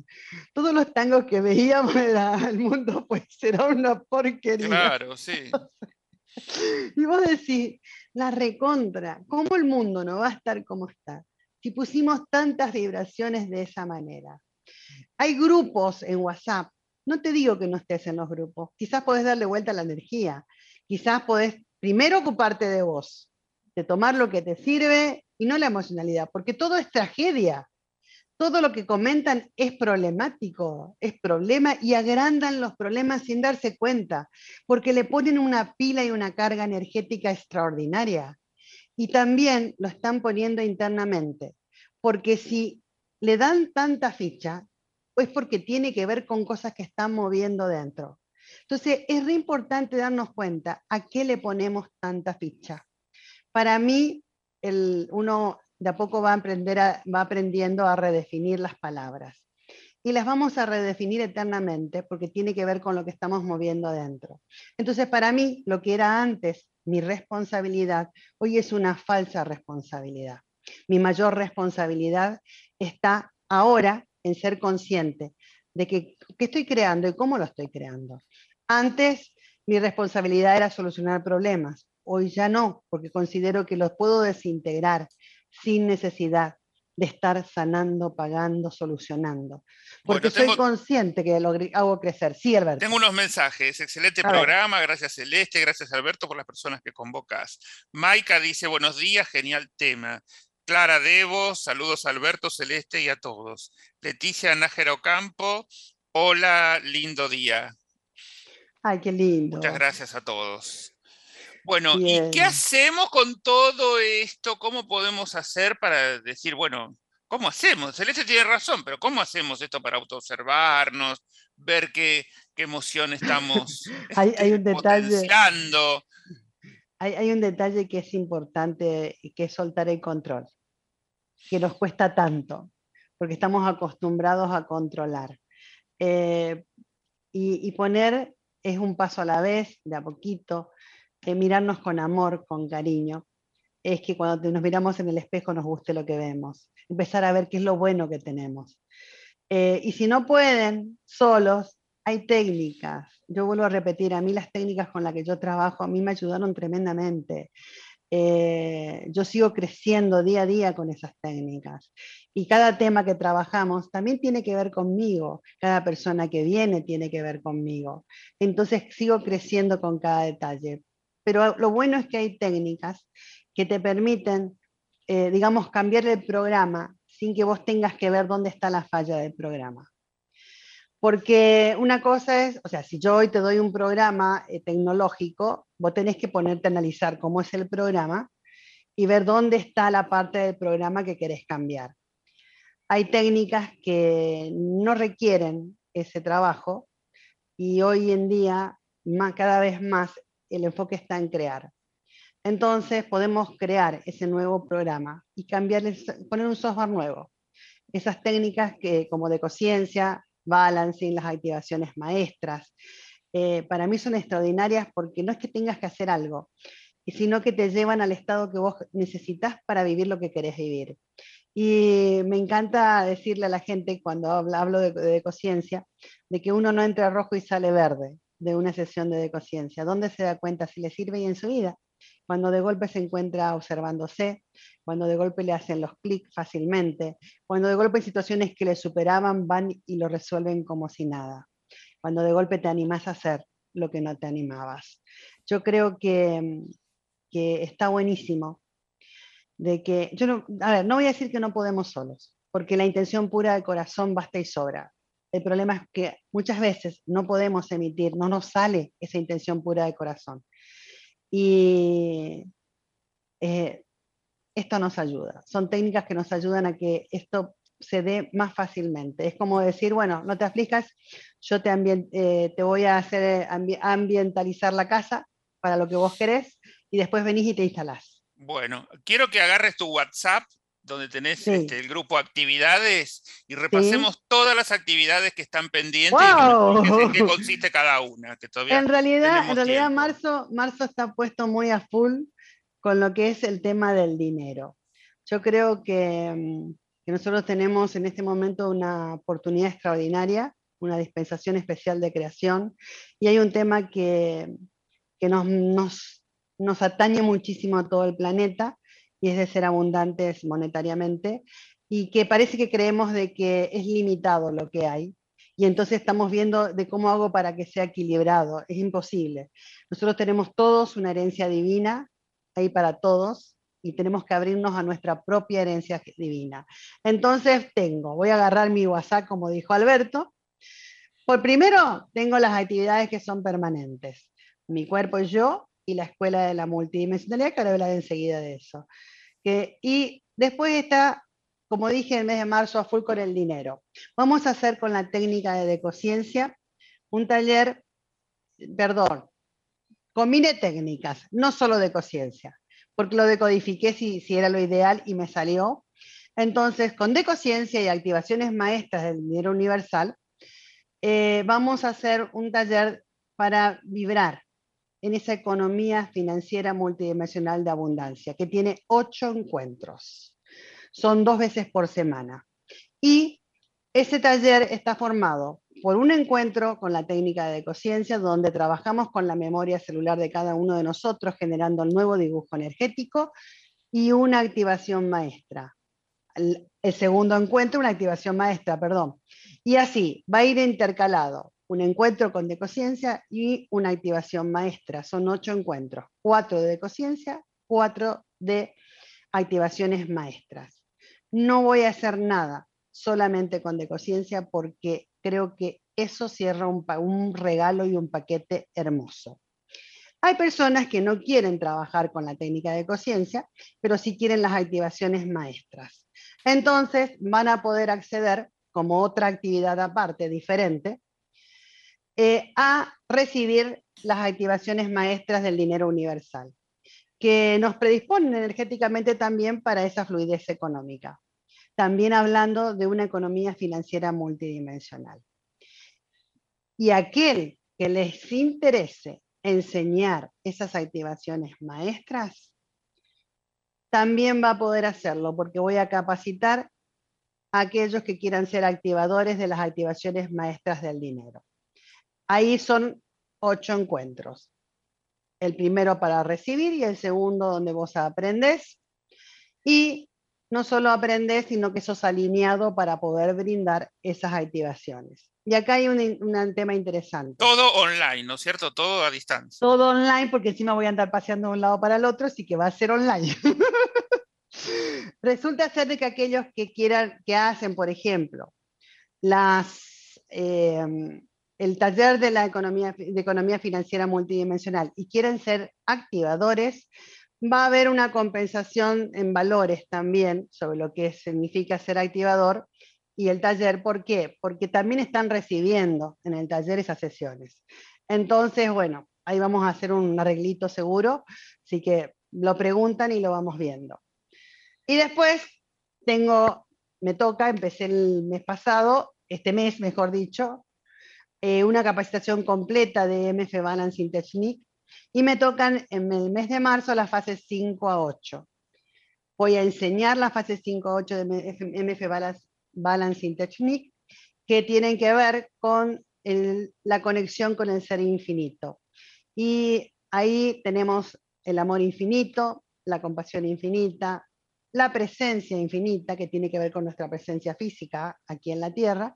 Todos los tangos que veíamos era el mundo, pues será una porquería. Claro, sí. y vos decís, la recontra, ¿cómo el mundo no va a estar como está? Si pusimos tantas vibraciones de esa manera. Hay grupos en WhatsApp no te digo que no estés en los grupos, quizás podés darle vuelta a la energía, quizás podés primero ocuparte de vos, de tomar lo que te sirve y no la emocionalidad, porque todo es tragedia. Todo lo que comentan es problemático, es problema y agrandan los problemas sin darse cuenta, porque le ponen una pila y una carga energética extraordinaria. Y también lo están poniendo internamente, porque si le dan tanta ficha, es porque tiene que ver con cosas que están moviendo dentro. Entonces, es re importante darnos cuenta a qué le ponemos tanta ficha. Para mí, uno de a poco va, aprendiendo a redefinir las palabras. Y las vamos a redefinir eternamente porque tiene que ver con lo que estamos moviendo adentro. Entonces, para mí, lo que era antes mi responsabilidad, hoy es una falsa responsabilidad. Mi mayor responsabilidad está ahora en ser consciente de que, qué estoy creando y cómo lo estoy creando. Antes mi responsabilidad era solucionar problemas, hoy ya no, porque considero que los puedo desintegrar sin necesidad de estar sanando, pagando, solucionando. Porque soy consciente que lo hago crecer. Sí, Alberto. Tengo unos mensajes. Excelente programa. Gracias, Celeste. Gracias, Alberto, por las personas que convocas. Maika dice, buenos días, genial tema. Clara Debo, saludos a Alberto Celeste y a todos. Leticia Nájero Campo, hola, lindo día. Ay, qué lindo. Muchas gracias a todos. Bueno, ¿y qué hacemos con todo esto? ¿Cómo podemos hacer para decir, bueno, ¿cómo hacemos? Celeste tiene razón, pero ¿cómo hacemos esto para autoobservarnos, ver qué, qué emoción estamos hay, hay un detalle. Hay, un detalle que es importante, que es soltar el control, que nos cuesta tanto, porque estamos acostumbrados a controlar. Eh, y, poner es un paso a la vez, de a poquito, mirarnos con amor, con cariño, es que cuando nos miramos en el espejo nos guste lo que vemos, empezar a ver qué es lo bueno que tenemos. Eh, y si no pueden solos, hay técnicas. Yo vuelvo a repetir, a mí las técnicas con las que yo trabajo, a mí me ayudaron tremendamente. Eh, yo sigo creciendo día a día con esas técnicas. Y cada tema que trabajamos también tiene que ver conmigo. Cada persona que viene tiene que ver conmigo. Entonces sigo creciendo con cada detalle. Pero lo bueno es que hay técnicas que te permiten, eh, digamos, cambiar el programa sin que vos tengas que ver dónde está la falla del programa. Porque una cosa es, o sea, si yo hoy te doy un programa eh, tecnológico, vos tenés que ponerte a analizar cómo es el programa y ver dónde está la parte del programa que querés cambiar. Hay técnicas que no requieren ese trabajo y hoy en día, más, cada vez más, el enfoque está en crear. Entonces podemos crear ese nuevo programa y cambiar, poner un software nuevo. Esas técnicas que, como de conciencia, balancing, las activaciones maestras, eh, para mí son extraordinarias porque no es que tengas que hacer algo, sino que te llevan al estado que vos necesitas para vivir lo que querés vivir. Y me encanta decirle a la gente cuando hablo de, de conciencia, de que uno no entra rojo y sale verde de una sesión de conciencia. ¿Dónde se da cuenta si le sirve y en su vida? Cuando de golpe se encuentra observándose, cuando de golpe le hacen los clics fácilmente, cuando de golpe situaciones que le superaban van y lo resuelven como si nada, cuando de golpe te animas a hacer lo que no te animabas. Yo creo que, que está buenísimo de que, yo no, a ver, no voy a decir que no podemos solos, porque la intención pura del corazón basta y sobra. El problema es que muchas veces no podemos emitir, no nos sale esa intención pura de corazón. Y eh, esto nos ayuda. Son técnicas que nos ayudan a que esto se dé más fácilmente. Es como decir, bueno, no te aflijas, yo te, eh, te voy a hacer ambientalizar la casa para lo que vos querés y después venís y te instalás. Bueno, quiero que agarres tu WhatsApp donde tenés este, el grupo actividades y repasemos todas las actividades que están pendientes y en qué consiste cada una. Que todavía en realidad, en realidad marzo, marzo está puesto muy a full con lo que es el tema del dinero. Yo creo que, mm, que nosotros tenemos en este momento una oportunidad extraordinaria, una dispensación especial de creación, y hay un tema que, que nos, nos, nos atañe muchísimo a todo el planeta, y es de ser abundantes monetariamente, y que parece que creemos de que es limitado lo que hay, y entonces estamos viendo de cómo hago para que sea equilibrado. Es imposible. Nosotros tenemos todos una herencia divina, ahí para todos, y tenemos que abrirnos a nuestra propia herencia divina. Entonces tengo, voy a agarrar mi WhatsApp, como dijo Alberto. Por primero, tengo las actividades que son permanentes. Mi cuerpo y yo, y la escuela de la multidimensionalidad, que ahora hablar enseguida de eso. y después está, como dije, el mes de marzo a full con el dinero. Vamos a hacer con la técnica de decociencia un taller, perdón, combine técnicas, no solo de conciencia, porque lo decodifiqué si, si era lo ideal y me salió. Entonces, con decociencia y activaciones maestras del dinero universal, eh, vamos a hacer un taller para vibrar en esa economía financiera multidimensional de abundancia, que tiene ocho encuentros. Son dos veces por semana. Y ese taller está formado por un encuentro con la técnica de conciencia, donde trabajamos con la memoria celular de cada uno de nosotros, generando el nuevo dibujo energético, y una activación maestra. El, el segundo encuentro, una activación maestra, perdón. Y así, va a ir intercalado un encuentro con decociencia y una activación maestra. Son ocho encuentros, cuatro de decociencia, cuatro de activaciones maestras. No voy a hacer nada solamente con decociencia porque creo que eso cierra un, un regalo y un paquete hermoso. Hay personas que no quieren trabajar con la técnica de conciencia, pero sí quieren las activaciones maestras. Entonces van a poder acceder como otra actividad aparte, diferente, eh, a recibir las activaciones maestras del dinero universal, que nos predisponen energéticamente también para esa fluidez económica. También hablando de una economía financiera multidimensional. Y aquel que les interese enseñar esas activaciones maestras, también va a poder hacerlo, porque voy a capacitar a aquellos que quieran ser activadores de las activaciones maestras del dinero. Ahí son ocho encuentros. El primero para recibir y el segundo donde vos aprendés. Y no solo aprendés, sino que sos alineado para poder brindar esas activaciones. Y acá hay un, tema interesante. Todo online, ¿no es cierto? Todo a distancia. Todo online, porque encima voy a andar paseando de un lado para el otro, así que va a ser online. Resulta ser de que aquellos que quieran, que hacen, por ejemplo, las, em, el taller de la economía, economía financiera multidimensional y quieren ser activadores, va a haber una compensación en valores también sobre lo que significa ser activador y el taller. ¿Por qué? Porque también están recibiendo en el taller esas sesiones. Entonces, bueno, ahí vamos a hacer un arreglito seguro, así que lo preguntan y lo vamos viendo. Y después tengo, me toca, empecé el mes pasado, este mes mejor dicho, eh, una capacitación completa de MF Balancing Technique y me tocan en el mes de marzo las fases 5 a 8. Voy a enseñar las fases 5 a 8 de MF Balancing Technique que tienen que ver con la conexión con el ser infinito. Y ahí tenemos el amor infinito, la compasión infinita, la presencia infinita, que tiene que ver con nuestra presencia física aquí en la Tierra,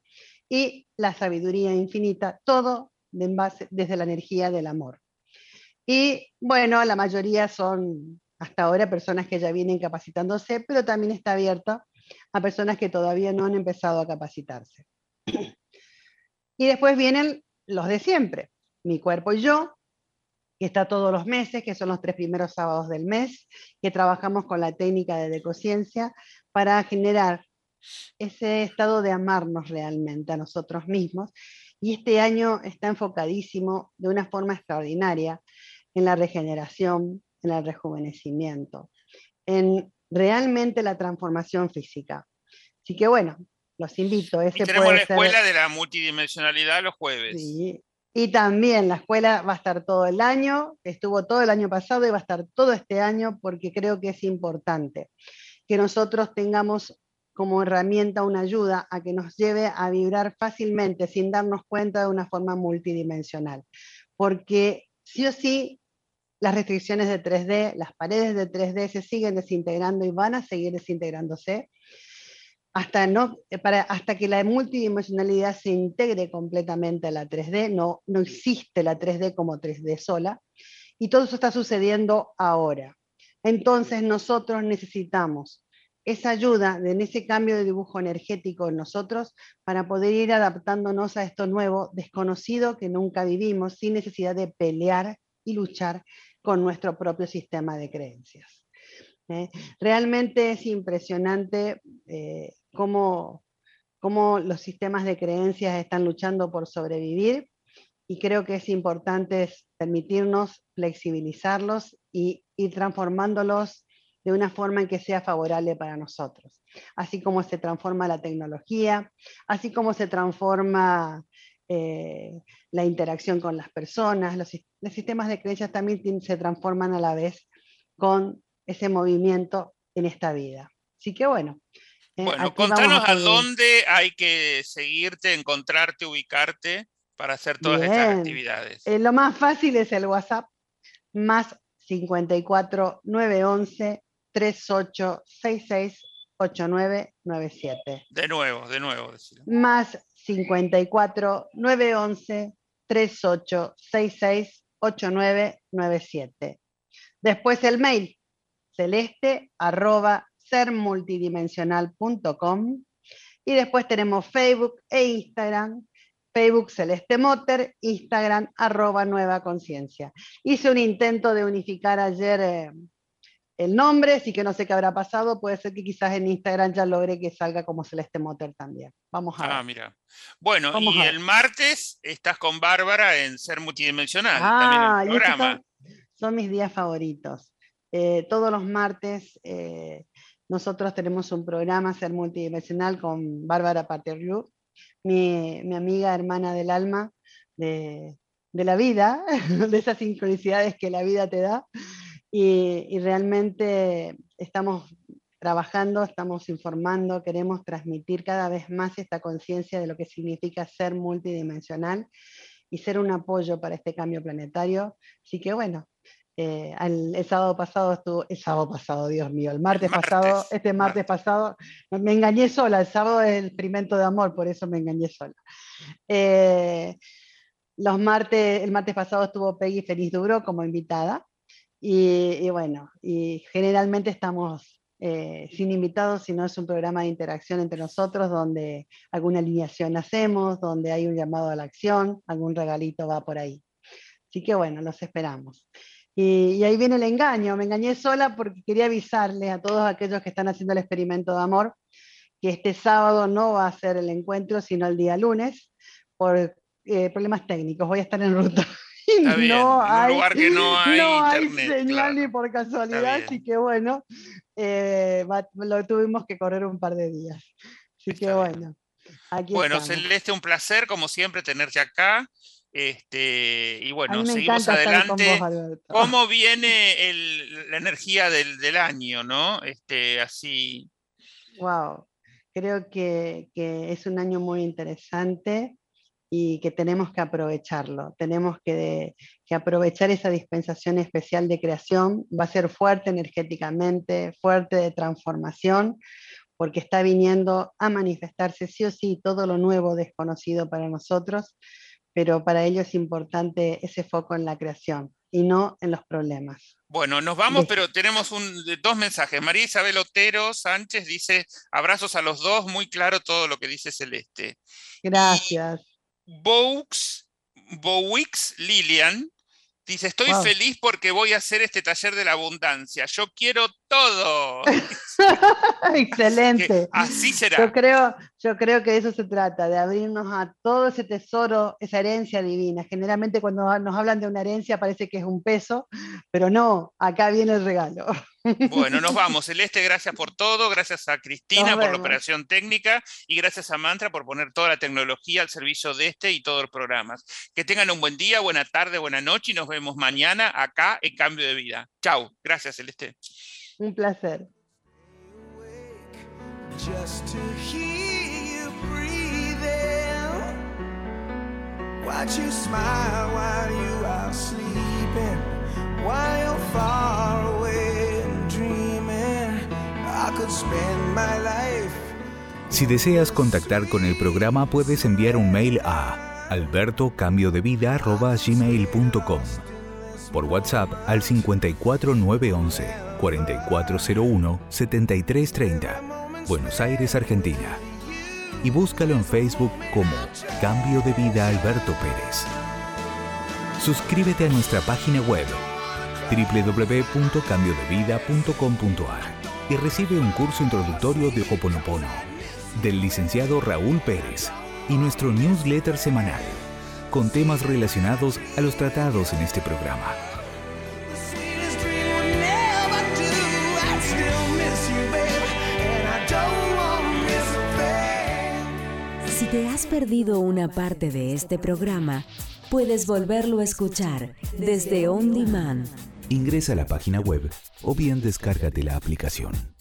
y la sabiduría infinita, todo desde la energía del amor. Y bueno, la mayoría son hasta ahora personas que ya vienen capacitándose, pero también está abierto a personas que todavía no han empezado a capacitarse. Y después vienen los de siempre, mi cuerpo y yo, que está todos los meses, que son los tres primeros sábados del mes, que trabajamos con la técnica de decociencia para generar ese estado de amarnos realmente a nosotros mismos. Y este año está enfocadísimo de una forma extraordinaria en la regeneración, en el rejuvenecimiento, en realmente la transformación física. Así que bueno, los invito. Ese y tenemos la escuela de la multidimensionalidad los jueves. Sí. Y también la escuela va a estar todo el año, estuvo todo el año pasado y va a estar todo este año porque creo que es importante que nosotros tengamos como herramienta una ayuda a que nos lleve a vibrar fácilmente sin darnos cuenta de una forma multidimensional. Porque sí o sí las restricciones de 3D, las paredes de 3D se siguen desintegrando y van a seguir desintegrándose hasta, no, eh, para, hasta que la multidimensionalidad se integre completamente a la 3D, no, no existe la 3D como 3D sola, y todo eso está sucediendo ahora. Entonces nosotros necesitamos esa ayuda en ese cambio de dibujo energético en nosotros para poder ir adaptándonos a esto nuevo, desconocido que nunca vivimos, sin necesidad de pelear y luchar con nuestro propio sistema de creencias. ¿eh? Realmente es impresionante eh, cómo, cómo, los sistemas de creencias están luchando por sobrevivir y creo que es importante permitirnos flexibilizarlos y ir transformándolos de una forma en que sea favorable para nosotros. Así como se transforma la tecnología, así como se transforma eh, la interacción con las personas, los, sistemas de creencias también se transforman a la vez con ese movimiento en esta vida. Así que bueno. Eh, bueno, contanos a, dónde hay que seguirte, encontrarte, ubicarte para hacer todas estas actividades. Eh, lo más fácil es el WhatsApp, más 54 911 3866 8997. De nuevo, de nuevo. Más 54 911 3866 8997. Después el mail celeste arroba sermultidimensional.com y después tenemos Facebook e Instagram, Facebook Celeste Motor, Instagram arroba Nueva Conciencia. Hice un intento de unificar ayer eh, el nombre, sí que no sé qué habrá pasado, puede ser que quizás en Instagram ya logre que salga como Celeste Motor también. Vamos a ah, ver. Ah, mira. Bueno, y el martes estás con Bárbara en Ser Multidimensional, ah, también el programa. Son, mis días favoritos. Eh, todos los martes eh, nosotros tenemos un programa Ser Multidimensional con Bárbara Paterriu, mi, mi amiga hermana del alma de, de la vida, de esas sincronicidades que la vida te da. Y, realmente estamos trabajando, estamos informando, queremos transmitir cada vez más esta conciencia de lo que significa ser multidimensional y ser un apoyo para este cambio planetario. Así que bueno, eh, el, sábado pasado estuvo, el sábado pasado, Dios mío, el martes, pasado, este martes, pasado, me engañé sola, el sábado es el experimento de amor, por eso me engañé sola. Eh, los martes, el martes pasado estuvo Peggy Feliz Duro como invitada, y, bueno, y generalmente estamos eh, sin invitados, sino es un programa de interacción entre nosotros donde alguna alineación hacemos, donde hay un llamado a la acción, algún regalito va por ahí. Así que bueno, los esperamos. Y, ahí viene el engaño. Me engañé sola porque quería avisarles a todos aquellos que están haciendo el experimento de amor que este sábado no va a ser el encuentro, sino el día lunes, por eh, problemas técnicos. Voy a estar en ruta. no hay, un lugar que no hay, señal ni por casualidad, así que bueno, eh, lo tuvimos que correr un par de días. Así que bueno. bueno, Celeste, un placer como siempre tenerte acá. Este, y bueno, seguimos adelante. ¿Cómo viene la energía del, año, no? Este, así. Wow, creo que, es un año muy interesante y que tenemos que aprovecharlo. Tenemos que, que, aprovechar esa dispensación especial de creación. Va a ser fuerte energéticamente, fuerte de transformación, porque está viniendo a manifestarse sí o sí todo lo nuevo desconocido para nosotros pero para ello es importante ese foco en la creación y no en los problemas. Bueno, nos vamos, pero tenemos un, dos mensajes. María Isabel Otero Sánchez dice, abrazos a los dos, muy claro todo lo que dice Celeste. Gracias. Bowix, Bowix Lilian Dice, estoy feliz porque voy a hacer este taller de la abundancia. Yo quiero todo. Excelente. así será. Yo creo, yo creo que de eso se trata, de abrirnos a todo ese tesoro, esa herencia divina. Generalmente cuando nos hablan de una herencia parece que es un peso, pero no, acá viene el regalo. Bueno, nos vamos. Celeste, gracias por todo. Gracias a Cristina por la operación técnica y gracias a Mantra por poner toda la tecnología al servicio de este y todos los programas. Que tengan un buen día, buena tarde, buena noche y nos vemos mañana acá en Cambio de Vida. Chao. Gracias, Celeste. Un placer. Si deseas contactar con el programa puedes enviar un mail a albertocambiodevida.gmail.com Por WhatsApp al 54911 4401 7330 Buenos Aires, Argentina. Y búscalo en Facebook como Cambio de Vida Alberto Pérez. Suscríbete a nuestra página web www.cambiodevida.com.ar y recibe un curso introductorio de Hoponopono del licenciado Raúl Pérez y nuestro newsletter semanal con temas relacionados a los tratados en este programa. Si te has perdido una parte de este programa, puedes volverlo a escuchar desde On Demand Ingresa a la página web o bien descárgate la aplicación.